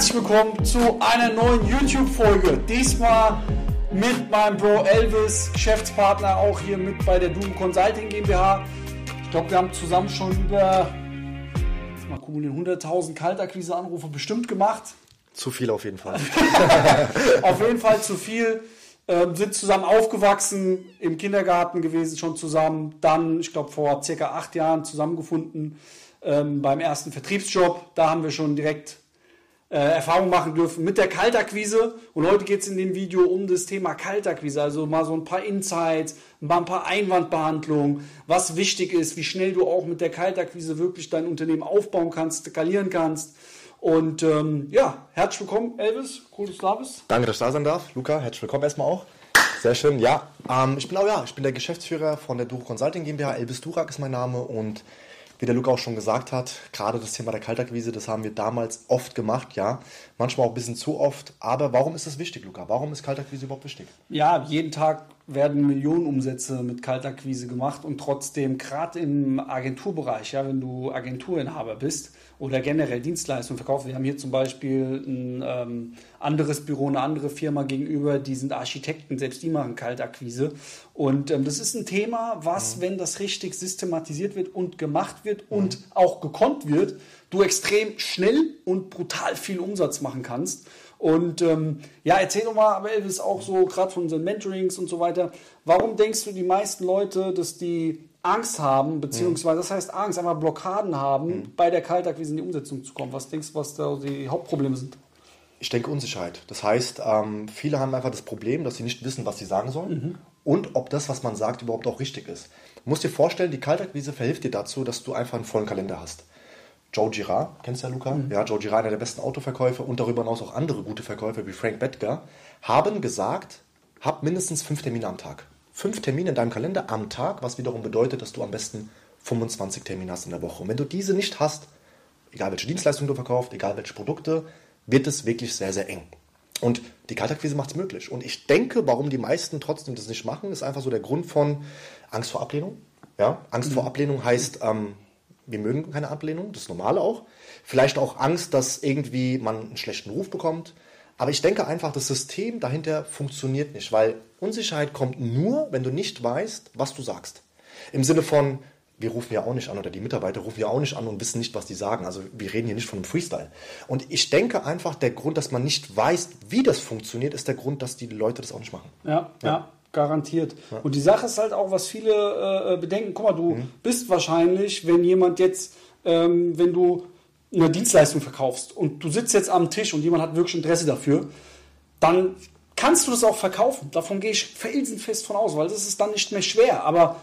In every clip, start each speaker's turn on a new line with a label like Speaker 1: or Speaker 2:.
Speaker 1: herzlich willkommen zu einer neuen YouTube-Folge. Diesmal mit meinem Bro Elvis, Geschäftspartner, auch hier mit bei der Doom Consulting GmbH. Ich glaube, wir haben zusammen schon über mal kumulieren, 100.000 Kaltakquise-Anrufe bestimmt gemacht.
Speaker 2: Zu viel auf jeden Fall.
Speaker 1: auf jeden Fall zu viel. Ähm, sind zusammen aufgewachsen, im Kindergarten gewesen, schon zusammen. Dann, ich glaube, vor circa acht Jahren zusammengefunden ähm, beim ersten Vertriebsjob. Da haben wir schon direkt äh, Erfahrung machen dürfen mit der Kaltakquise. Und heute geht es in dem Video um das Thema Kaltakquise. Also mal so ein paar Insights, mal ein paar Einwandbehandlungen, was wichtig ist, wie schnell du auch mit der Kaltakquise wirklich dein Unternehmen aufbauen kannst, skalieren kannst. Und ähm, ja, herzlich willkommen, Elvis. Cool, dass du da bist.
Speaker 2: Danke, dass ich da sein darf. Luca, herzlich willkommen erstmal auch. Sehr schön. Ja, ähm, ich bin auch ja, ich bin der Geschäftsführer von der Duro Consulting GmbH. Elvis Durak ist mein Name und wie der Luca auch schon gesagt hat, gerade das Thema der Kaltakquise, das haben wir damals oft gemacht, ja. Manchmal auch ein bisschen zu oft. Aber warum ist das wichtig, Luca? Warum ist Kaltakquise überhaupt wichtig?
Speaker 1: Ja, jeden Tag werden Millionen Umsätze mit Kaltakquise gemacht und trotzdem, gerade im Agenturbereich, ja, wenn du Agenturinhaber bist, oder generell Dienstleistungen verkaufen. Wir haben hier zum Beispiel ein ähm, anderes Büro, eine andere Firma gegenüber, die sind Architekten, selbst die machen Kaltakquise. Und ähm, das ist ein Thema, was, mhm. wenn das richtig systematisiert wird und gemacht wird mhm. und auch gekonnt wird, du extrem schnell und brutal viel Umsatz machen kannst. Und ähm, ja, erzähl doch mal, Elvis, auch so gerade von unseren Mentorings und so weiter. Warum denkst du, die meisten Leute, dass die Angst haben, beziehungsweise das heißt Angst, einfach Blockaden haben, mhm. bei der Kaltakquise in die Umsetzung zu kommen. Was denkst du, was da die Hauptprobleme sind?
Speaker 2: Ich denke Unsicherheit. Das heißt, ähm, viele haben einfach das Problem, dass sie nicht wissen, was sie sagen sollen mhm. und ob das, was man sagt, überhaupt auch richtig ist. Du musst dir vorstellen, die Kaltakquise verhilft dir dazu, dass du einfach einen vollen Kalender hast. Joe Girard, kennst du ja Luca? Mhm. Ja, Joe Girard, einer der besten Autoverkäufer und darüber hinaus auch andere gute Verkäufer wie Frank Bettger, haben gesagt, hab mindestens fünf Termine am Tag fünf Termine in deinem Kalender am Tag, was wiederum bedeutet, dass du am besten 25 Termine hast in der Woche. Und wenn du diese nicht hast, egal welche Dienstleistung du verkaufst, egal welche Produkte, wird es wirklich sehr, sehr eng. Und die Kaltakquise macht es möglich. Und ich denke, warum die meisten trotzdem das nicht machen, ist einfach so der Grund von Angst vor Ablehnung. Ja? Angst mhm. vor Ablehnung heißt, ähm, wir mögen keine Ablehnung, das ist normal auch. Vielleicht auch Angst, dass irgendwie man einen schlechten Ruf bekommt. Aber ich denke einfach, das System dahinter funktioniert nicht, weil Unsicherheit kommt nur, wenn du nicht weißt, was du sagst. Im Sinne von, wir rufen ja auch nicht an oder die Mitarbeiter rufen ja auch nicht an und wissen nicht, was die sagen. Also wir reden hier nicht von einem Freestyle. Und ich denke einfach, der Grund, dass man nicht weiß, wie das funktioniert, ist der Grund, dass die Leute das auch nicht machen.
Speaker 1: Ja, ja. ja garantiert. Ja. Und die Sache ist halt auch, was viele äh, bedenken. Guck mal, du mhm. bist wahrscheinlich, wenn jemand jetzt, ähm, wenn du eine Dienstleistung verkaufst und du sitzt jetzt am Tisch und jemand hat wirklich Interesse dafür, dann kannst du das auch verkaufen. Davon gehe ich felsenfest von aus, weil das ist dann nicht mehr schwer. Aber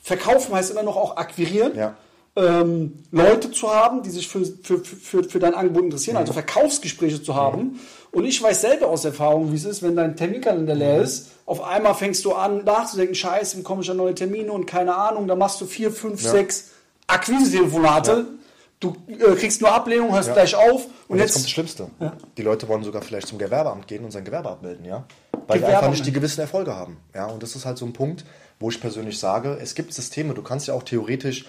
Speaker 1: verkaufen heißt immer noch auch akquirieren. Ja. Ähm, Leute zu haben, die sich für, für, für, für dein Angebot interessieren, mhm. also Verkaufsgespräche zu haben. Mhm. Und ich weiß selber aus Erfahrung, wie es ist, wenn dein Terminkalender leer mhm. ist. Auf einmal fängst du an nachzudenken, scheiße, wie komme ich an neue Termine und keine Ahnung, da machst du vier, fünf, ja. sechs Akquise-Telefonate. Ja du äh, kriegst nur Ablehnung, hörst ja. gleich auf.
Speaker 2: Und, und jetzt, jetzt, kommt das Schlimmste. Ja. Die Leute wollen sogar vielleicht zum Gewerbeamt gehen und sein Gewerbe abmelden, ja. Weil die einfach nicht die gewissen Erfolge haben. Ja, und das ist halt so ein Punkt, wo ich persönlich sage, es gibt Systeme, du kannst ja auch theoretisch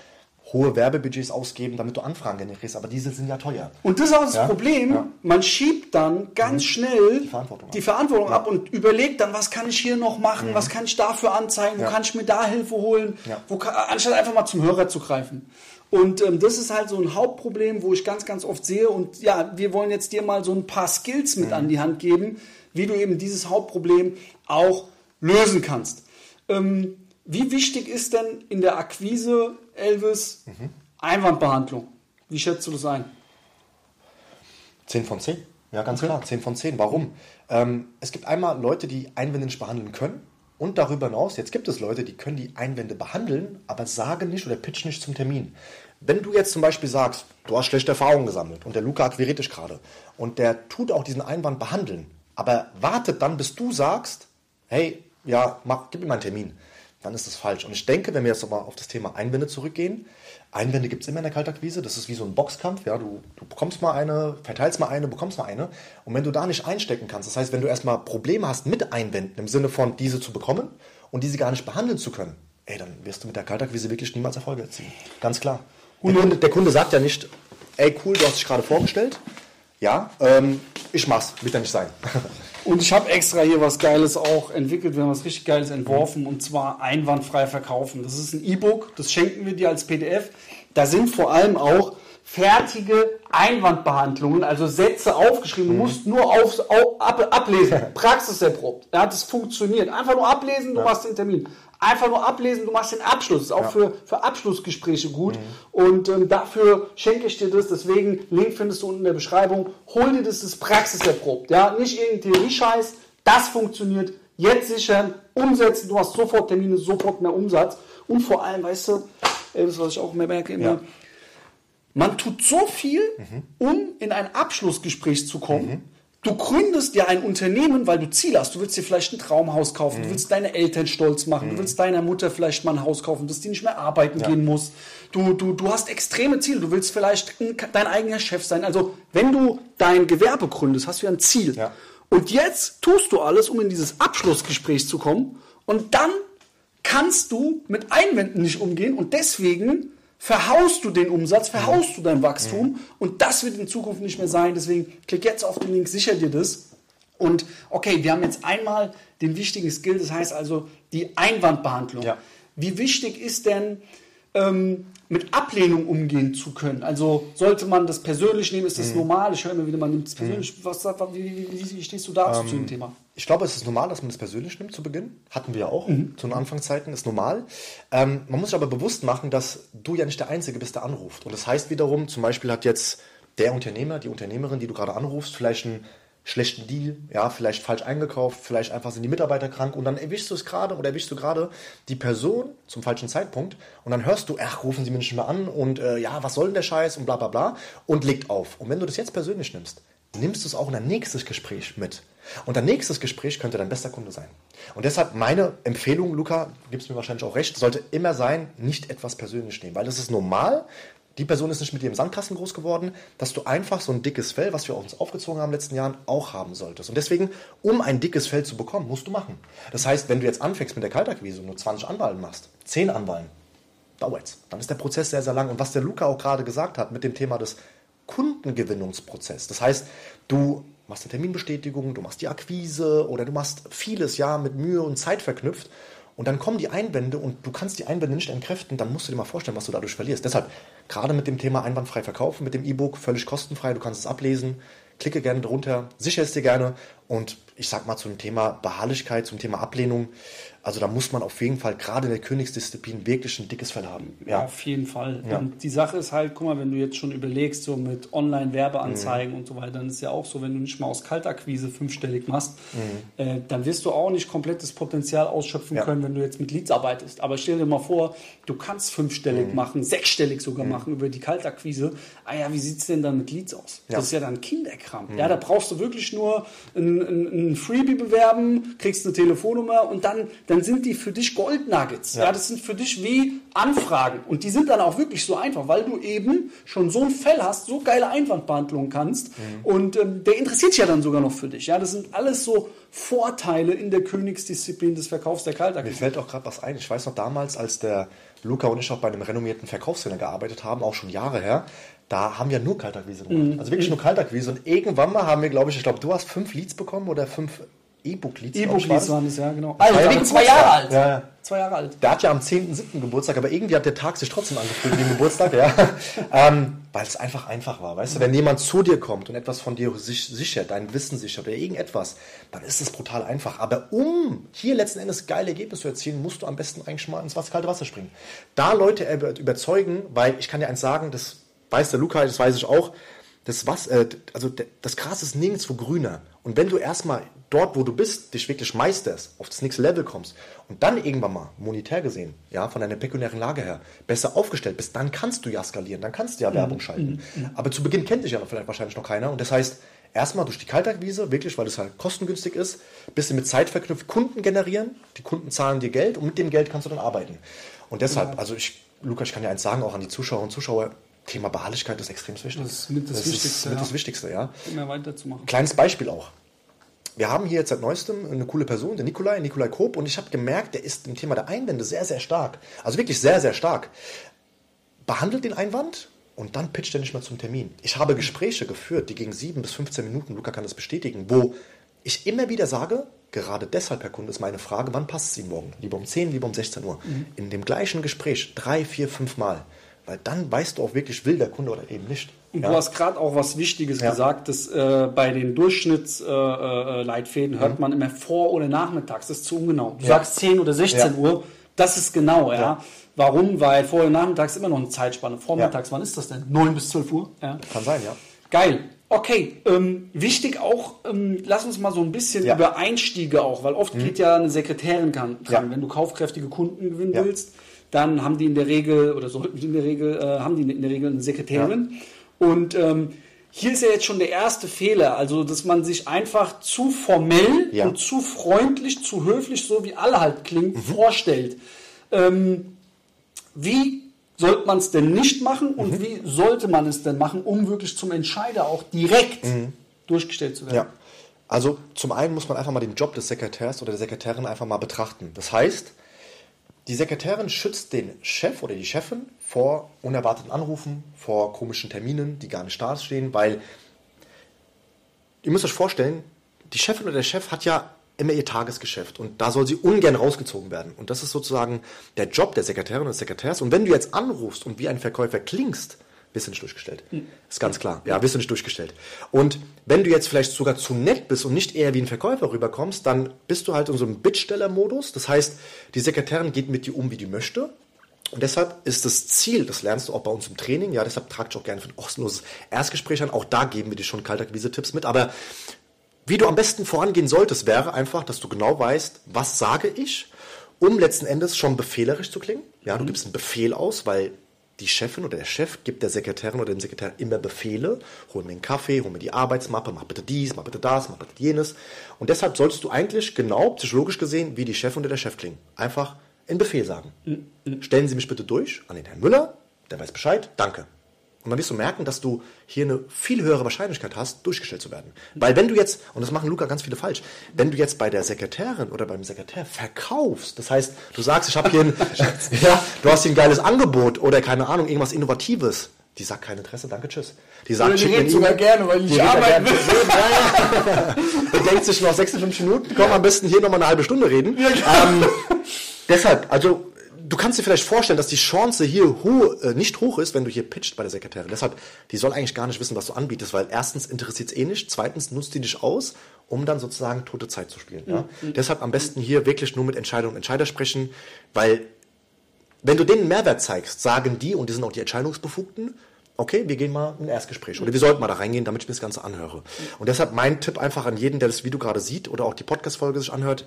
Speaker 2: hohe Werbebudgets ausgeben, damit du Anfragen generierst, aber diese sind ja teuer.
Speaker 1: Und das ist auch das ja? Problem, ja. man schiebt dann ganz mhm. schnell die Verantwortung, die Verantwortung ab. ab. und überlegt dann, was kann ich hier noch machen, mhm. was kann ich dafür anzeigen, wo kann ich mir da Hilfe holen, kann, anstatt einfach mal zum Hörer zu greifen. Und ähm, das ist halt so ein Hauptproblem, wo ich ganz, ganz oft sehe. Und ja, wir wollen jetzt dir mal so ein paar Skills mit mhm. an die Hand geben, wie du eben dieses Hauptproblem auch lösen kannst. Ähm, wie wichtig ist denn in der Akquise, Elvis, mhm. Einwandbehandlung? Wie schätzt du das ein?
Speaker 2: 10 von 10. Ja, ganz okay. klar, 10 von 10. Warum? Ähm, es gibt einmal Leute, die Einwände nicht behandeln können. Und darüber hinaus, jetzt gibt es Leute, die können die Einwände behandeln, aber sagen nicht oder pitchen nicht zum Termin. Wenn du jetzt zum Beispiel sagst, du hast schlechte Erfahrungen gesammelt und der Luca akquiriert dich gerade und der tut auch diesen Einwand behandeln, aber wartet dann, bis du sagst, hey, ja, mach, gib mir mal einen Termin, dann ist das falsch. Und ich denke, wenn wir jetzt nochmal auf das Thema Einwände zurückgehen, Einwände gibt es immer in der Kaltakquise, das ist wie so ein Boxkampf, ja, du, du bekommst mal eine, verteilst mal eine, bekommst mal eine und wenn du da nicht einstecken kannst, das heißt, wenn du erstmal Probleme hast mit Einwänden, im Sinne von diese zu bekommen und diese gar nicht behandeln zu können, ey, dann wirst du mit der Kaltakquise wirklich niemals Erfolge erzielen. Ganz klar. Der Kunde, der Kunde sagt ja nicht, ey cool, du hast dich gerade vorgestellt. Ja, ähm, ich mach's, wird ja nicht sein.
Speaker 1: Und ich habe extra hier was Geiles auch entwickelt, wir haben was richtig Geiles entworfen und zwar einwandfrei verkaufen. Das ist ein E-Book, das schenken wir dir als PDF. Da sind vor allem auch fertige Einwandbehandlungen, also Sätze aufgeschrieben. Du musst nur auf, auf, ab, ablesen, praxiserprobt. Ja, das funktioniert. Einfach nur ablesen, du ja. machst den Termin. Einfach nur ablesen, du machst den Abschluss. Das ist auch ja. für, für Abschlussgespräche gut. Mhm. Und ähm, dafür schenke ich dir das. Deswegen, Link findest du unten in der Beschreibung. Hol dir das, das ist praxiserprobt. Ja, nicht irgendein Theorie-Scheiß. Das funktioniert. Jetzt sichern, umsetzen. Du hast sofort Termine, sofort mehr Umsatz. Und vor allem, weißt du, das, was ich auch mehr merke immer, ja. Man tut so viel, mhm. um in ein Abschlussgespräch zu kommen. Mhm Du gründest ja ein Unternehmen, weil du Ziel hast. Du willst dir vielleicht ein Traumhaus kaufen, mhm. du willst deine Eltern stolz machen, du willst deiner Mutter vielleicht mal ein Haus kaufen, dass die nicht mehr arbeiten ja. gehen muss. Du, du, du hast extreme Ziele, du willst vielleicht dein eigener Chef sein. Also wenn du dein Gewerbe gründest, hast du ja ein Ziel. Ja. Und jetzt tust du alles, um in dieses Abschlussgespräch zu kommen. Und dann kannst du mit Einwänden nicht umgehen und deswegen verhaust du den Umsatz, verhaust du dein Wachstum mhm. und das wird in Zukunft nicht mehr sein. Deswegen klick jetzt auf den Link, sicher dir das. Und okay, wir haben jetzt einmal den wichtigen Skill, das heißt also die Einwandbehandlung. Ja. Wie wichtig ist denn ähm, mit Ablehnung umgehen zu können? Also sollte man das persönlich nehmen? Ist das mhm. normal? Ich höre immer wieder, man nimmt es persönlich. Mhm. Was, wie, wie, wie, stehst du dazu ähm, zu dem Thema?
Speaker 2: Ich glaube, es ist normal, dass man es persönlich nimmt zu Beginn. Hatten wir ja auch mhm. zu den Anfangszeiten, ist normal. Ähm, man muss sich aber bewusst machen, dass du ja nicht der Einzige bist, der anruft. Und das heißt wiederum, zum Beispiel hat jetzt der Unternehmer, die Unternehmerin, die du gerade anrufst, vielleicht einen schlechten Deal, ja, vielleicht falsch eingekauft, vielleicht einfach sind die Mitarbeiter krank und dann erwischst du es gerade oder erwischst du gerade die Person zum falschen Zeitpunkt und dann hörst du, ach, rufen sie mich nicht mehr an und äh, ja, was soll denn der Scheiß und bla bla bla und legt auf. Und wenn du das jetzt persönlich nimmst, nimmst du es auch in dein nächstes Gespräch mit. Und dein nächstes Gespräch könnte dein bester Kunde sein. Und deshalb meine Empfehlung, Luca, gibst mir wahrscheinlich auch recht, sollte immer sein, nicht etwas persönlich nehmen. Weil das ist normal, die Person ist nicht mit dir im Sandkasten groß geworden, dass du einfach so ein dickes Fell, was wir uns aufgezogen haben in den letzten Jahren, auch haben solltest. Und deswegen, um ein dickes Fell zu bekommen, musst du machen. Das heißt, wenn du jetzt anfängst mit der Kaltakquise und nur 20 Anwahlen machst, 10 Anwahlen, dauert's. Dann ist der Prozess sehr, sehr lang. Und was der Luca auch gerade gesagt hat mit dem Thema des Kundengewinnungsprozesses. Das heißt, du machst eine Terminbestätigung, du machst die Akquise oder du machst vieles ja mit Mühe und Zeit verknüpft und dann kommen die Einwände und du kannst die Einwände nicht entkräften, dann musst du dir mal vorstellen, was du dadurch verlierst. Deshalb, gerade mit dem Thema einwandfrei verkaufen, mit dem E-Book, völlig kostenfrei, du kannst es ablesen, klicke gerne drunter, sichere es dir gerne und ich sag mal zum Thema Beharrlichkeit, zum Thema Ablehnung, also da muss man auf jeden Fall gerade in der Königsdisziplin wirklich ein dickes Fell haben.
Speaker 1: Ja, auf jeden Fall. Ja. Und die Sache ist halt, guck mal, wenn du jetzt schon überlegst, so mit Online-Werbeanzeigen mhm. und so weiter, dann ist ja auch so, wenn du nicht mal aus Kaltakquise fünfstellig machst, mhm. äh, dann wirst du auch nicht komplettes Potenzial ausschöpfen ja. können, wenn du jetzt mit Leads arbeitest. Aber stell dir mal vor, du kannst fünfstellig mhm. machen, sechsstellig sogar mhm. machen über die Kaltakquise. Ah ja, wie sieht es denn dann mit Leads aus? Ja. Das ist ja dann Kinderkram. Mhm. Ja, da brauchst du wirklich nur ein, ein, ein Freebie bewerben, kriegst eine Telefonnummer und dann, dann sind die für dich Goldnuggets. Ja. ja, das sind für dich wie Anfragen. Und die sind dann auch wirklich so einfach, weil du eben schon so ein Fell hast, so geile Einwandbehandlungen kannst. Mhm. Und ähm, der interessiert sich ja dann sogar noch für dich. Ja, das sind alles so Vorteile in der Königsdisziplin des Verkaufs der Kaltakquise.
Speaker 2: Mir fällt auch gerade was ein. Ich weiß noch damals, als der Luca und ich auch bei einem renommierten Verkaufscenter gearbeitet haben, auch schon Jahre her, da haben wir nur Kaltakquise gemacht. Mhm. Also wirklich nur Kaltakquise. Und irgendwann mal haben wir, glaube ich, ich glaube, du hast fünf Leads bekommen oder fünf E-Book-Lieds.
Speaker 1: E-Book-Lieds waren es, ja, genau.
Speaker 2: Also, ja wegen zwei Jahre alt. Ja, Zwei Jahre alt. Der hat ja am 10.7. Geburtstag, aber irgendwie hat der Tag sich trotzdem angefühlt wie ein Geburtstag, ja. ähm, Weil es einfach einfach war. Weißt du, wenn jemand zu dir kommt und etwas von dir sich, sichert, dein Wissen sichert oder irgendetwas, dann ist es brutal einfach. Aber um hier letzten Endes geile Ergebnisse zu erzielen, musst du am besten eigentlich mal ins kalte Wasser springen. Da Leute überzeugen, weil ich kann dir eins sagen, das weiß der Luca, das weiß ich auch, das, was, äh, also das Gras ist nirgendwo grüner. Und wenn du erstmal dort, wo du bist, dich wirklich meisterst, auf das nächste Level kommst und dann irgendwann mal monetär gesehen, ja, von deiner pekuniären Lage her, besser aufgestellt bist, dann kannst du ja skalieren, dann kannst du ja mhm. Werbung schalten. Mhm. mhm. Aber zu Beginn kennt dich ja vielleicht wahrscheinlich noch keiner und das heißt, erstmal durch die Kaltakquise, wirklich, weil es halt kostengünstig ist, bisschen mit Zeit verknüpft, Kunden generieren, die Kunden zahlen dir Geld und mit dem Geld kannst du dann arbeiten. Und deshalb, ja. also ich, Lukas, ich kann dir eins sagen, auch an die Zuschauer und Zuschauer, Thema Beharrlichkeit ist extrem wichtig.
Speaker 1: Das ist mit das, das Wichtigste.
Speaker 2: Mit ja. das Wichtigste, ja.
Speaker 1: Immer weiterzumachen.
Speaker 2: Kleines Beispiel auch wir haben hier jetzt seit neuestem eine coole Person, der Nikolai, Nikolai Koop, und ich habe gemerkt, der ist im Thema der Einwände sehr, sehr stark. Also wirklich sehr, sehr stark. Behandelt den Einwand, und dann pitcht er nicht mehr zum Termin. Ich habe Gespräche geführt, die gegen 7 bis 15 Minuten, Luca kann das bestätigen, wo ich immer wieder sage, gerade deshalb, Herr Kunde, ist meine Frage, wann passt es Ihnen morgen? Lieber um 10, lieber um 16 Uhr. Mhm. In dem gleichen Gespräch drei, vier, fünf Mal. Weil dann weißt du auch wirklich, will der Kunde oder eben nicht.
Speaker 1: Und ja. du hast gerade auch was Wichtiges ja. gesagt, dass äh, bei den Durchschnittsleitfäden äh, äh, hört mhm. man immer vor oder nachmittags. Das ist zu ungenau. Du ja. sagst 10 oder 16 Uhr, das ist genau, ja. Warum? Weil vor und nachmittags immer noch eine Zeitspanne. Vormittags, wann ist das denn? 9 bis 12 Uhr?
Speaker 2: Kann sein, ja.
Speaker 1: Geil. Okay, ähm, wichtig auch, ähm, lass uns mal so ein bisschen über Einstiege auch, weil oft mhm. geht ja eine Sekretärin dran, wenn du kaufkräftige Kunden gewinnen willst, dann haben die in der Regel, oder sollten die in der Regel, äh, haben die in der Regel eine Sekretärin. Und ähm, hier ist ja jetzt schon der erste Fehler, also dass man sich einfach zu formell und zu freundlich, zu höflich, so wie alle halt klingt, mhm. vorstellt. Ähm, wie sollte man es denn nicht machen und mhm. wie sollte man es denn machen, um wirklich zum Entscheider auch direkt mhm. durchgestellt zu werden? Ja.
Speaker 2: Also zum einen muss man einfach mal den Job des Sekretärs oder der Sekretärin einfach mal betrachten. Das heißt, die Sekretärin schützt den Chef oder die Chefin vor unerwarteten Anrufen, vor komischen Terminen, die gar nicht da stehen, weil ihr müsst euch vorstellen, die Chefin oder der Chef hat ja immer ihr Tagesgeschäft und da soll sie ungern rausgezogen werden. Und das ist sozusagen der Job der Sekretärin und des Sekretärs. Und wenn du jetzt anrufst und wie ein Verkäufer klingst, bist du nicht durchgestellt. Mhm. Ist ganz klar. Ja, bist du nicht durchgestellt. Und wenn du jetzt vielleicht sogar zu nett bist und nicht eher wie ein Verkäufer rüberkommst, dann bist du halt in so einem Bittsteller-Modus. Das heißt, die Sekretärin geht mit dir um, wie die möchte. Und deshalb ist das Ziel, das lernst du auch bei uns im Training, ja, deshalb trage ich auch gerne für ein kostenloses Erstgespräch an. Auch da geben wir dir schon Kaltakquise-Tipps mit. Aber wie du am besten vorangehen solltest, wäre einfach, dass du genau weißt, was sage ich, um letzten Endes schon befehlerisch zu klingen. Ja, du mhm. gibst einen Befehl aus, weil die Chefin oder der Chef gibt der Sekretärin oder dem Sekretär immer Befehle. Hol mir einen Kaffee, hol mir die Arbeitsmappe, mach bitte dies, mach bitte das, mach bitte jenes. Und deshalb sollst du eigentlich genau, psychologisch gesehen, wie die Chefin oder der Chef klingen. Einfach einen Befehl sagen. Mhm. Stellen Sie mich bitte durch an den Herrn Müller, der weiß Bescheid, danke. Und dann wirst du merken, dass du hier eine viel höhere Wahrscheinlichkeit hast, durchgestellt zu werden. Weil wenn du jetzt, und das machen Luca ganz viele falsch, wenn du jetzt bei der Sekretärin oder beim Sekretär verkaufst, das heißt, du sagst, ich habe hier ein, ja, du hast hier ein geiles Angebot oder keine Ahnung, irgendwas Innovatives, die sagt kein Interesse, danke, tschüss. Die sagt,
Speaker 1: die redet sogar gerne, weil ich nicht arbeiten will.
Speaker 2: Die denkt sich noch 56 Minuten, komm am besten hier nochmal eine halbe Stunde reden. Ja, ähm, deshalb, also du kannst dir vielleicht vorstellen, dass die Chance hier ho äh, nicht hoch ist, wenn du hier pitcht bei der Sekretärin. Deshalb, die soll eigentlich gar nicht wissen, was du anbietest, weil erstens interessiert es eh nicht, zweitens nutzt die dich aus, um dann sozusagen tote Zeit zu spielen. Ja? Mhm. Deshalb am besten hier wirklich nur mit Entscheidung und Entscheider sprechen, weil wenn du denen Mehrwert zeigst, sagen die, und die sind auch die Entscheidungsbefugten, okay, wir gehen mal in ein Erstgespräch oder wir sollten mal da reingehen, damit ich mir das Ganze anhöre. Und deshalb mein Tipp einfach an jeden, der das Video gerade sieht oder auch die Podcast-Folge sich anhört,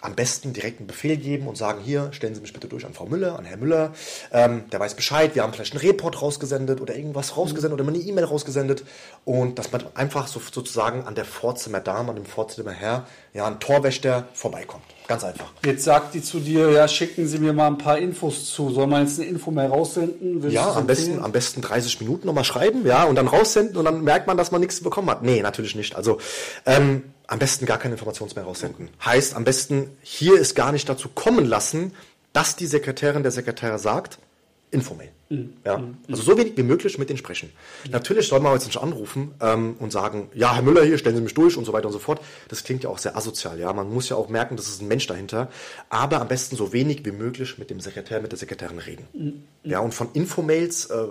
Speaker 2: am besten direkt einen Befehl geben und sagen, hier, stellen Sie mich bitte durch an Frau Müller, an Herrn Müller. Ähm, der weiß Bescheid, wir haben vielleicht einen Report rausgesendet oder irgendwas rausgesendet oder eine E-Mail rausgesendet. Und dass man einfach so, sozusagen an der Vorzimmer-Dame, an dem Vorzimmerherr, ja, ein Torwächter vorbeikommt. Ganz einfach.
Speaker 1: Jetzt sagt die zu dir, ja, schicken Sie mir mal ein paar Infos zu. Soll man jetzt eine Info mehr raussenden?
Speaker 2: Willst ja, am besten, am besten 30 Minuten nochmal schreiben, ja, und dann raussenden und dann merkt man, dass man nichts bekommen hat. Nee, natürlich nicht. Also, ähm, am besten gar keine Informations mehr raussenden. Heißt, am besten hier ist gar nicht dazu kommen lassen, dass die Sekretärin der Sekretär sagt, informell. Mhm. Ja? Mhm. Also so wenig wie möglich mit denen sprechen. Mhm. Natürlich soll man jetzt nicht anrufen ähm, und sagen, ja, Herr Müller hier, stellen Sie mich durch und so weiter und so fort. Das klingt ja auch sehr asozial. Ja, Man muss ja auch merken, dass es ein Mensch dahinter. Aber am besten so wenig wie möglich mit dem Sekretär, mit der Sekretärin reden. Mhm. Ja, und von Infomails äh,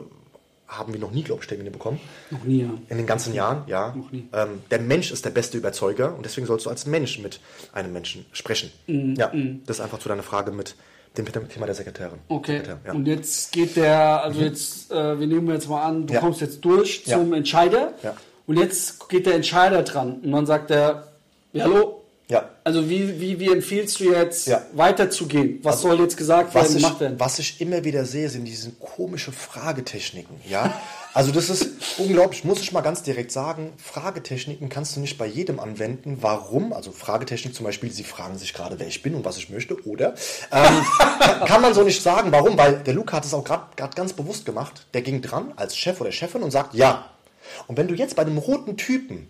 Speaker 2: haben wir noch nie, glaube ich, Termine bekommen.
Speaker 1: Noch nie, ja.
Speaker 2: In den ganzen Jahren, ja. Noch nie. Ähm, der Mensch ist der beste Überzeuger und deswegen sollst du als Mensch mit einem Menschen sprechen. Mm, ja, mm. das ist einfach zu deiner Frage mit dem Thema der Sekretärin.
Speaker 1: Okay.
Speaker 2: Sekretär,
Speaker 1: ja. Und jetzt geht der, also mhm. jetzt, äh, wir nehmen jetzt mal an, du ja. kommst jetzt durch zum Entscheider. Ja. Und jetzt geht der Entscheider dran und dann sagt er, ja, hallo, ja. Also wie, wie, wie empfiehlst du jetzt ja. weiterzugehen? Was also, soll jetzt gesagt werden,
Speaker 2: ich, gemacht werden? Was ich immer wieder sehe, sind diese komischen Fragetechniken. Ja? Also das ist unglaublich, muss ich mal ganz direkt sagen, Fragetechniken kannst du nicht bei jedem anwenden. Warum? Also Fragetechnik zum Beispiel, sie fragen sich gerade, wer ich bin und was ich möchte, oder? Ähm, kann man so nicht sagen. Warum? Weil der Luca hat es auch gerade ganz bewusst gemacht. Der ging dran als Chef oder Chefin und sagt, ja. Und wenn du jetzt bei einem roten Typen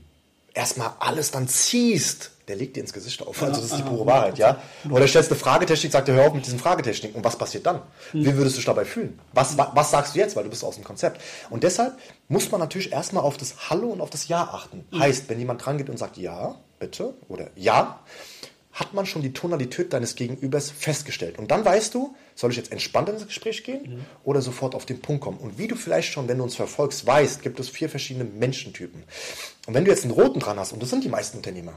Speaker 2: erstmal alles dann ziehst, der legt dir ins Gesicht auf. Also das ist die pure Wahrheit, ja. Oder stellst eine Fragetechnik, sagt er, hör auf mit diesen Fragetechniken. Und was passiert dann? Wie würdest du dich dabei fühlen? Was, wa- was sagst du jetzt? Weil du bist aus dem Konzept. Und deshalb muss man natürlich erstmal auf das Hallo und auf das Ja achten. Heißt, wenn jemand dran geht und sagt Ja, bitte, oder Ja, hat man schon die Tonalität deines Gegenübers festgestellt. Und dann weißt du, soll ich jetzt entspannt ins Gespräch gehen oder sofort auf den Punkt kommen. Und wie du vielleicht schon, wenn du uns verfolgst, weißt, gibt es vier verschiedene Menschentypen. Und wenn du jetzt einen roten dran hast, und das sind die meisten Unternehmer,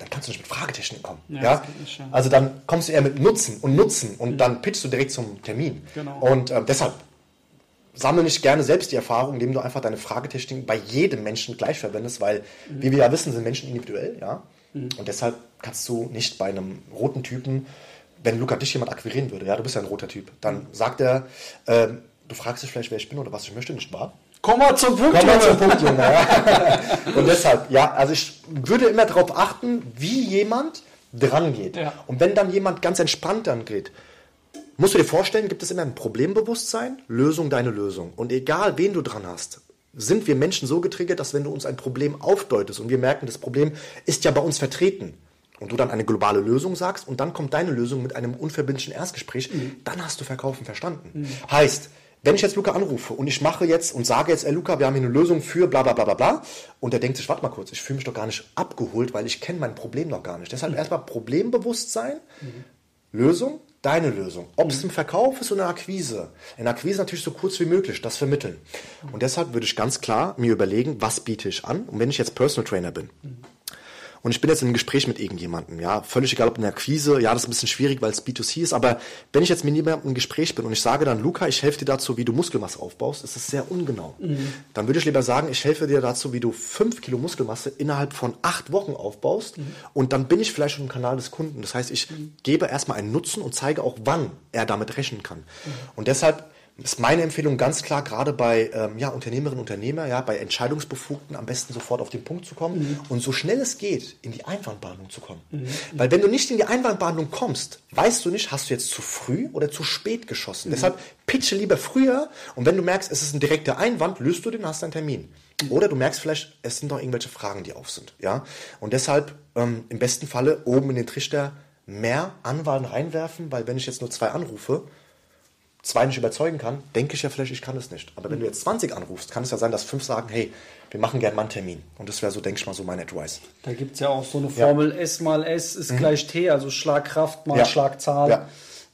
Speaker 2: dann kannst du nicht mit Fragetechniken kommen.
Speaker 1: Ja,
Speaker 2: Ja,
Speaker 1: nicht, ja.
Speaker 2: Also dann kommst du eher mit Nutzen und Nutzen und dann pitchst du direkt zum Termin.
Speaker 1: Genau.
Speaker 2: Und ähm, deshalb sammle nicht gerne selbst die Erfahrung, indem du einfach deine Fragetechniken bei jedem Menschen gleich verwendest, weil, wie wir ja wissen, sind Menschen individuell, ja. Und deshalb kannst du nicht bei einem roten Typen, wenn Luca dich jemand akquirieren würde, ja, du bist ja ein roter Typ, dann sagt er, ähm, du fragst dich vielleicht, wer ich bin oder was ich möchte, nicht wahr?
Speaker 1: Komm mal zum Punkt,
Speaker 2: Komm mal
Speaker 1: Junge.
Speaker 2: zum Punkt, Junge. Ja. Und deshalb, ja, also ich würde immer darauf achten, wie jemand dran geht.
Speaker 1: Ja.
Speaker 2: Und wenn dann jemand ganz entspannt dran geht, musst du dir vorstellen, gibt es immer ein Problembewusstsein, Lösung deine Lösung. Und egal, wen du dran hast, sind wir Menschen so getriggert, dass wenn du uns ein Problem aufdeutest und wir merken, das Problem ist ja bei uns vertreten, und du dann eine globale Lösung sagst und dann kommt deine Lösung mit einem unverbindlichen Erstgespräch, dann hast du Verkaufen verstanden. Heißt, wenn ich jetzt Luca anrufe und ich mache jetzt und sage jetzt, ey Luca, wir haben hier eine Lösung für bla bla bla bla bla und der denkt sich, warte mal kurz, ich fühle mich doch gar nicht abgeholt, weil ich kenne mein Problem noch gar nicht. Deshalb erstmal Problembewusstsein, Lösung, deine Lösung. Ob es im Verkauf ist oder eine Akquise. In der Akquise natürlich so kurz wie möglich, das vermitteln. Und deshalb würde ich ganz klar mir überlegen, was biete ich an. Und wenn ich jetzt Personal Trainer bin, und ich bin jetzt in einem Gespräch mit irgendjemandem, ja, völlig egal ob in der Akquise, ja, das ist ein bisschen schwierig, weil es B2C ist, aber wenn ich jetzt mit jemandem im Gespräch bin und ich sage dann, Luca, ich helfe dir dazu, wie du Muskelmasse aufbaust, ist das sehr ungenau. Dann würde ich lieber sagen, ich helfe dir dazu, wie du fünf Kilo Muskelmasse innerhalb von acht Wochen aufbaust und dann bin ich vielleicht schon im Kanal des Kunden. Das heißt, ich gebe erstmal einen Nutzen und zeige auch, wann er damit rechnen kann. Und deshalb ist meine Empfehlung ganz klar, gerade bei ähm, ja, Unternehmerinnen und Unternehmer, ja, bei Entscheidungsbefugten am besten sofort auf den Punkt zu kommen und so schnell es geht in die Einwandbehandlung zu kommen. Weil wenn du nicht in die Einwandbehandlung kommst, weißt du nicht, hast du jetzt zu früh oder zu spät geschossen. Deshalb pitche lieber früher und wenn du merkst, es ist ein direkter Einwand, löst du den, hast einen Termin. Oder du merkst vielleicht, es sind doch irgendwelche Fragen, die auf sind. Ja? Und deshalb ähm, im besten Falle oben in den Trichter mehr Anwahlen reinwerfen, weil wenn ich jetzt nur zwei anrufe, zwei nicht überzeugen kann, denke ich ja vielleicht, ich kann es nicht. Aber wenn du jetzt 20 anrufst, kann es ja sein, dass fünf sagen, hey, wir machen gerne mal einen Termin. Und das wäre so, denke ich mal, so mein Advice.
Speaker 1: Da gibt es ja auch so eine Formel, S mal S ist gleich T, also Schlagkraft mal
Speaker 2: Mhm. Ja.
Speaker 1: Schlagzahl
Speaker 2: Ja.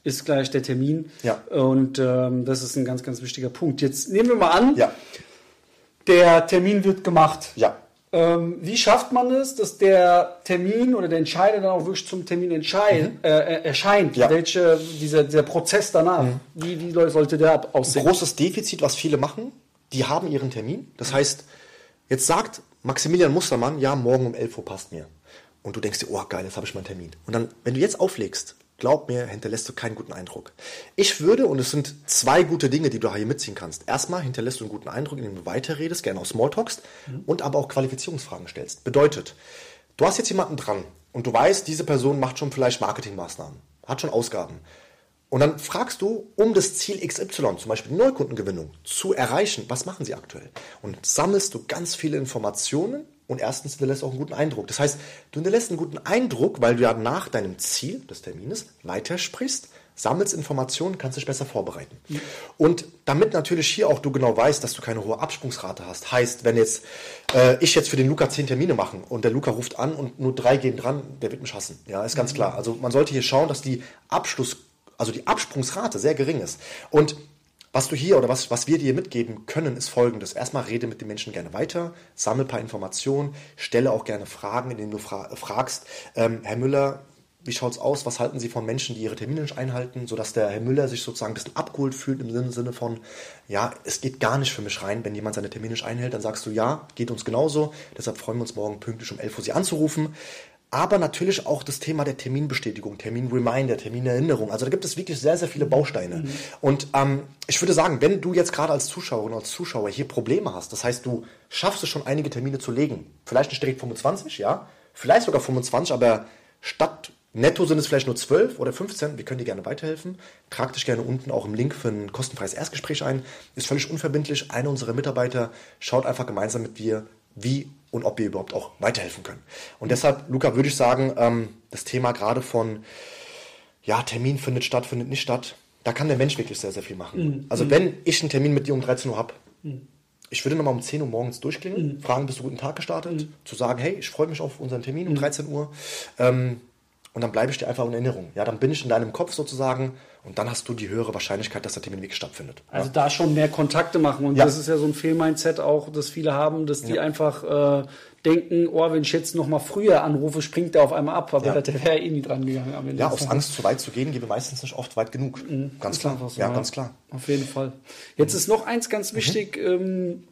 Speaker 1: ist gleich der Termin.
Speaker 2: Ja.
Speaker 1: Und ähm, das ist ein ganz, ganz wichtiger Punkt. Jetzt nehmen wir mal an,
Speaker 2: Ja,
Speaker 1: der Termin wird gemacht.
Speaker 2: ja.
Speaker 1: Ähm, wie schafft man es, dass der Termin oder der Entscheider dann auch wirklich zum Termin entscheid, äh, äh, erscheint?
Speaker 2: Mhm. Ja. Mhm.
Speaker 1: Welche, dieser, dieser Prozess danach, wie, wie sollte der aussehen?
Speaker 2: Großes Defizit, was viele machen, die haben ihren Termin. Das heißt, jetzt sagt Maximilian Mustermann, ja, morgen um 11 Uhr passt mir. Und du denkst dir, oh geil, jetzt habe ich meinen Termin. Und dann, wenn du jetzt auflegst, glaub mir, hinterlässt du keinen guten Eindruck. Ich würde, und es sind zwei gute Dinge, die du hier mitziehen kannst. Erstmal hinterlässt du einen guten Eindruck, indem du weiterredest, gerne auch Smalltalkst und aber auch Qualifizierungsfragen stellst. Bedeutet, du hast jetzt jemanden dran und du weißt, diese Person macht schon vielleicht Marketingmaßnahmen, hat schon Ausgaben. Und dann fragst du, um das Ziel XY, zum Beispiel die Neukundengewinnung, zu erreichen, was machen sie aktuell? Und sammelst du ganz viele Informationen und erstens hinterlässt auch einen guten Eindruck. Das heißt, du hinterlässt einen guten Eindruck, weil du ja nach deinem Ziel des Termines weitersprichst, sammelst Informationen, kannst dich besser vorbereiten. Und damit natürlich hier auch du genau weißt, dass du keine hohe Absprungsrate hast. Heißt, wenn jetzt äh, ich jetzt für den Luca zehn Termine machen und der Luca ruft an und nur drei gehen dran, der wird mich hassen. Ja, ist ganz klar. Also man sollte hier schauen, dass die Abschluss, also die Absprungsrate sehr gering ist. Und was du hier oder was, was wir dir mitgeben können, ist folgendes. Erstmal rede mit den Menschen gerne weiter, sammle ein paar Informationen, stelle auch gerne Fragen, indem du fra fragst, ähm, Herr Müller, wie schaut's aus? Was halten Sie von Menschen, die ihre Termine nicht einhalten, sodass der Herr Müller sich sozusagen ein bisschen abgeholt fühlt im Sinne, Sinne von, ja, es geht gar nicht für mich rein, wenn jemand seine Termine nicht einhält, dann sagst du, ja, geht uns genauso. Deshalb freuen wir uns morgen pünktlich um 11 Uhr Sie anzurufen. Aber natürlich auch das Thema der Terminbestätigung, Terminreminder, Terminerinnerung. Also da gibt es wirklich sehr, sehr viele Bausteine. Und ähm, ich würde sagen, wenn du jetzt gerade als Zuschauerin als Zuschauer hier Probleme hast, das heißt, du schaffst es schon einige Termine zu legen, vielleicht nicht direkt 25, ja, vielleicht sogar 25, aber statt netto sind es vielleicht nur 12 oder 15, wir können dir gerne weiterhelfen. Trag dich gerne unten auch im Link für ein kostenfreies Erstgespräch ein. Ist völlig unverbindlich. Einer unserer Mitarbeiter schaut einfach gemeinsam mit dir, wie und ob wir überhaupt auch weiterhelfen können. Und deshalb, Luca, würde ich sagen, ähm, das Thema gerade von ja, Termin findet statt, findet nicht statt, da kann der Mensch wirklich sehr, sehr viel machen. Mhm. Also wenn ich einen Termin mit dir um 13 Uhr habe, mhm. ich würde nochmal um 10 Uhr morgens durchklingeln, mhm. fragen, bist du guten Tag gestartet, mhm. zu sagen, hey, ich freue mich auf unseren Termin um 13 mhm. Uhr. Ähm, und dann bleibe ich dir einfach in Erinnerung. Ja, dann bin ich in deinem Kopf sozusagen und dann hast du die höhere Wahrscheinlichkeit, dass der Termin wirklich stattfindet.
Speaker 1: Also ja. da schon mehr Kontakte machen und ja. das ist ja so ein Fehlmindset auch, das viele haben, dass die ja. einfach äh, denken, oh, wenn ich jetzt noch mal früher anrufe, springt der auf einmal ab, aber ja. der wäre eh nie dran gegangen.
Speaker 2: Ja, aus Angst zu weit zu gehen, gehen wir meistens nicht oft weit genug. Mhm. Ganz klar.
Speaker 1: So, ja, ganz klar. Auf jeden Fall. Jetzt mhm. ist noch eins ganz wichtig. Mhm. Ähm,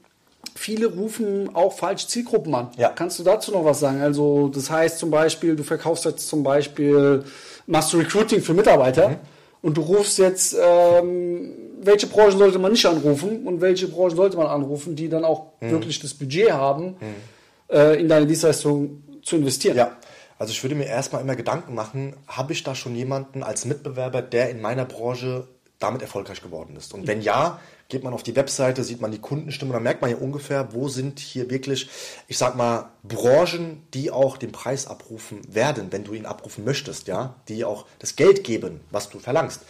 Speaker 1: viele rufen auch falsch Zielgruppen an. Ja. Kannst du dazu noch was sagen? Also das heißt zum Beispiel, du verkaufst jetzt zum Beispiel, machst du Recruiting für Mitarbeiter mhm. und du rufst jetzt, ähm, welche Branchen sollte man nicht anrufen und welche Branchen sollte man anrufen, die dann auch mhm. wirklich das Budget haben, mhm. äh, in deine Dienstleistung zu investieren.
Speaker 2: Ja. Also ich würde mir erstmal immer Gedanken machen, habe ich da schon jemanden als Mitbewerber, der in meiner Branche damit erfolgreich geworden ist? Und wenn ja, geht man auf die Webseite, sieht man die Kundenstimme, dann merkt man ja ungefähr, wo sind hier wirklich, ich sag mal, Branchen, die auch den Preis abrufen werden, wenn du ihn abrufen möchtest, ja, die auch das Geld geben, was du verlangst.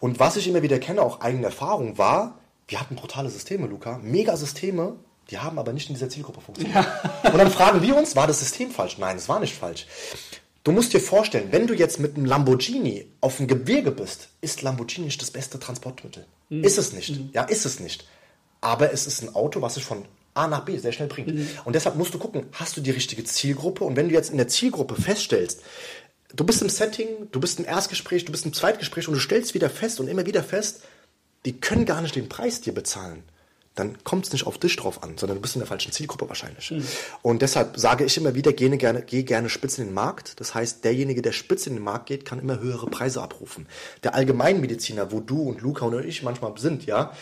Speaker 2: Und was ich immer wieder kenne, auch eigene Erfahrung, war, wir hatten brutale Systeme, Luca, mega Systeme, die haben aber nicht in dieser Zielgruppe funktioniert. Ja. Und dann fragen wir uns, war das System falsch? Nein, es war nicht falsch. Du musst dir vorstellen, wenn du jetzt mit einem Lamborghini auf dem Gebirge bist, ist Lamborghini nicht das beste Transportmittel. Mhm. Ist es nicht. Mhm. Ja, ist es nicht. Aber es ist ein Auto, was sich von A nach B sehr schnell bringt. Mhm. Und deshalb musst du gucken, hast du die richtige Zielgruppe? Und wenn du jetzt in der Zielgruppe feststellst, du bist im Setting, du bist im Erstgespräch, du bist im Zweitgespräch und du stellst wieder fest und immer wieder fest, die können gar nicht den Preis dir bezahlen dann kommt es nicht auf dich drauf an, sondern du bist in der falschen Zielgruppe wahrscheinlich. Mhm. Und deshalb sage ich immer wieder, geh gerne, geh gerne spitz in den Markt. Das heißt, derjenige, der spitz in den Markt geht, kann immer höhere Preise abrufen. Der Allgemeinmediziner, wo du und Luca und ich manchmal sind, ja,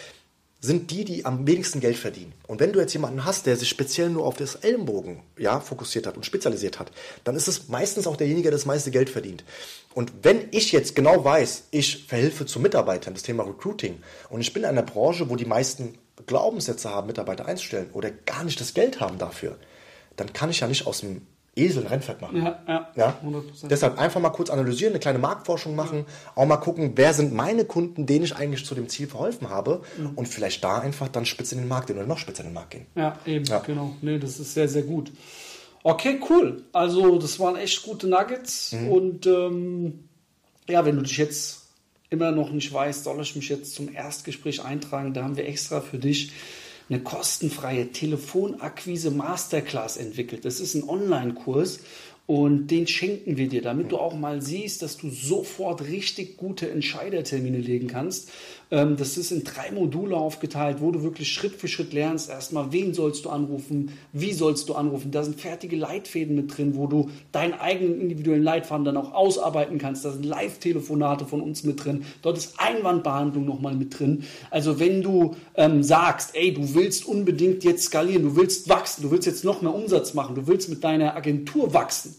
Speaker 2: sind die, die am wenigsten Geld verdienen. Und wenn du jetzt jemanden hast, der sich speziell nur auf das Ellenbogen ja, fokussiert hat und spezialisiert hat, dann ist es meistens auch derjenige, der das meiste Geld verdient. Und wenn ich jetzt genau weiß, ich verhelfe zu Mitarbeitern, das Thema Recruiting, und ich bin in einer Branche, wo die meisten Glaubenssätze haben, Mitarbeiter einzustellen oder gar nicht das Geld haben dafür, dann kann ich ja nicht aus dem Esel Rennpferd machen. Ja, ja, ja? 100%. Deshalb einfach mal kurz analysieren, eine kleine Marktforschung machen, auch mal gucken, wer sind meine Kunden, denen ich eigentlich zu dem Ziel verholfen habe mhm. und vielleicht da einfach dann spitz in den Markt gehen oder noch spitz in den Markt gehen.
Speaker 1: Ja, eben, ja. genau. Nee, das ist sehr, sehr gut. Okay, cool. Also das waren echt gute Nuggets mhm. und ähm, ja, wenn du dich jetzt immer noch nicht weißt, soll ich mich jetzt zum Erstgespräch eintragen, da haben wir extra für dich eine kostenfreie Telefonakquise Masterclass entwickelt. Das ist ein Online-Kurs und den schenken wir dir, damit du auch mal siehst, dass du sofort richtig gute Entscheidertermine legen kannst. Ähm, das ist in drei Module aufgeteilt, wo du wirklich Schritt für Schritt lernst. Erstmal, wen sollst du anrufen? Wie sollst du anrufen? Da sind fertige Leitfäden mit drin, wo du deinen eigenen individuellen Leitfaden dann auch ausarbeiten kannst. Da sind Live-Telefonate von uns mit drin. Dort ist Einwandbehandlung nochmal mit drin. Also wenn du ähm, sagst, ey, du willst unbedingt jetzt skalieren, du willst wachsen, du willst jetzt noch mehr Umsatz machen, du willst mit deiner Agentur wachsen,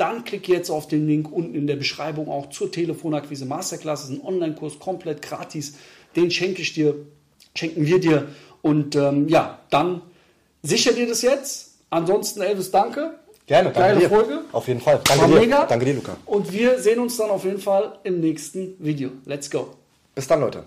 Speaker 1: dann klick jetzt auf den Link unten in der Beschreibung auch zur Telefonakquise Masterclass. Das ist ein Online-Kurs, komplett gratis. Den schenke ich dir, schenken wir dir. Und ähm, ja, dann sicher dir das jetzt. Ansonsten, Elvis, danke.
Speaker 2: Gerne, danke
Speaker 1: Geile
Speaker 2: dir.
Speaker 1: Folge.
Speaker 2: Auf jeden Fall.
Speaker 1: Danke War dir. Mega.
Speaker 2: Danke dir, Luca.
Speaker 1: Und wir sehen uns dann auf jeden Fall im nächsten Video. Let's go.
Speaker 2: Bis dann, Leute.